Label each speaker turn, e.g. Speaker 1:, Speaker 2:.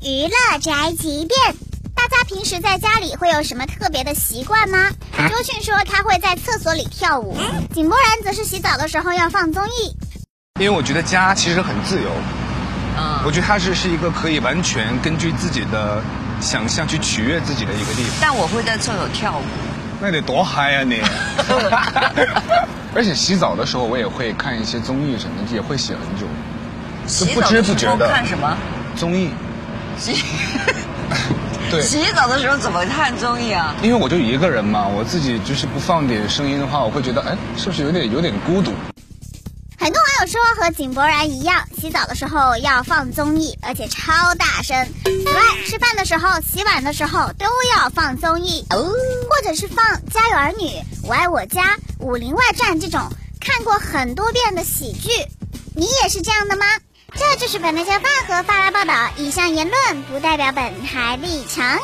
Speaker 1: 娱乐宅急便。大家平时在家里会有什么特别的习惯吗？周迅说他会在厕所里跳舞，井柏然则是洗澡的时候要放综艺。
Speaker 2: 因为我觉得家其实很自由，
Speaker 3: 嗯
Speaker 2: 我觉得它是是一个可以完全根据自己的想象去取悦自己的一个地方。
Speaker 3: 但我会在厕所跳舞。
Speaker 2: 那得多嗨呀、你！而且洗澡的时候我也会看一些综艺什么的，也会洗很久，就不知不觉的
Speaker 3: 看什么？
Speaker 2: 综艺。
Speaker 3: 洗
Speaker 2: 对，
Speaker 3: 洗澡的时候怎么看综艺啊？
Speaker 2: 因为我就一个人嘛，我自己就是不放点声音的话，我会觉得哎，是不是有点有点孤独？
Speaker 1: 很多网友说和井柏然一样，洗澡的时候要放综艺，而且超大声。此外，吃饭的时候、洗碗的时候都要放综艺，或者是放《家有儿女》《我爱我家》《武林外传》这种看过很多遍的喜剧。你也是这样的吗？这就是本台饭盒发来报道，以上言论不代表本台立场。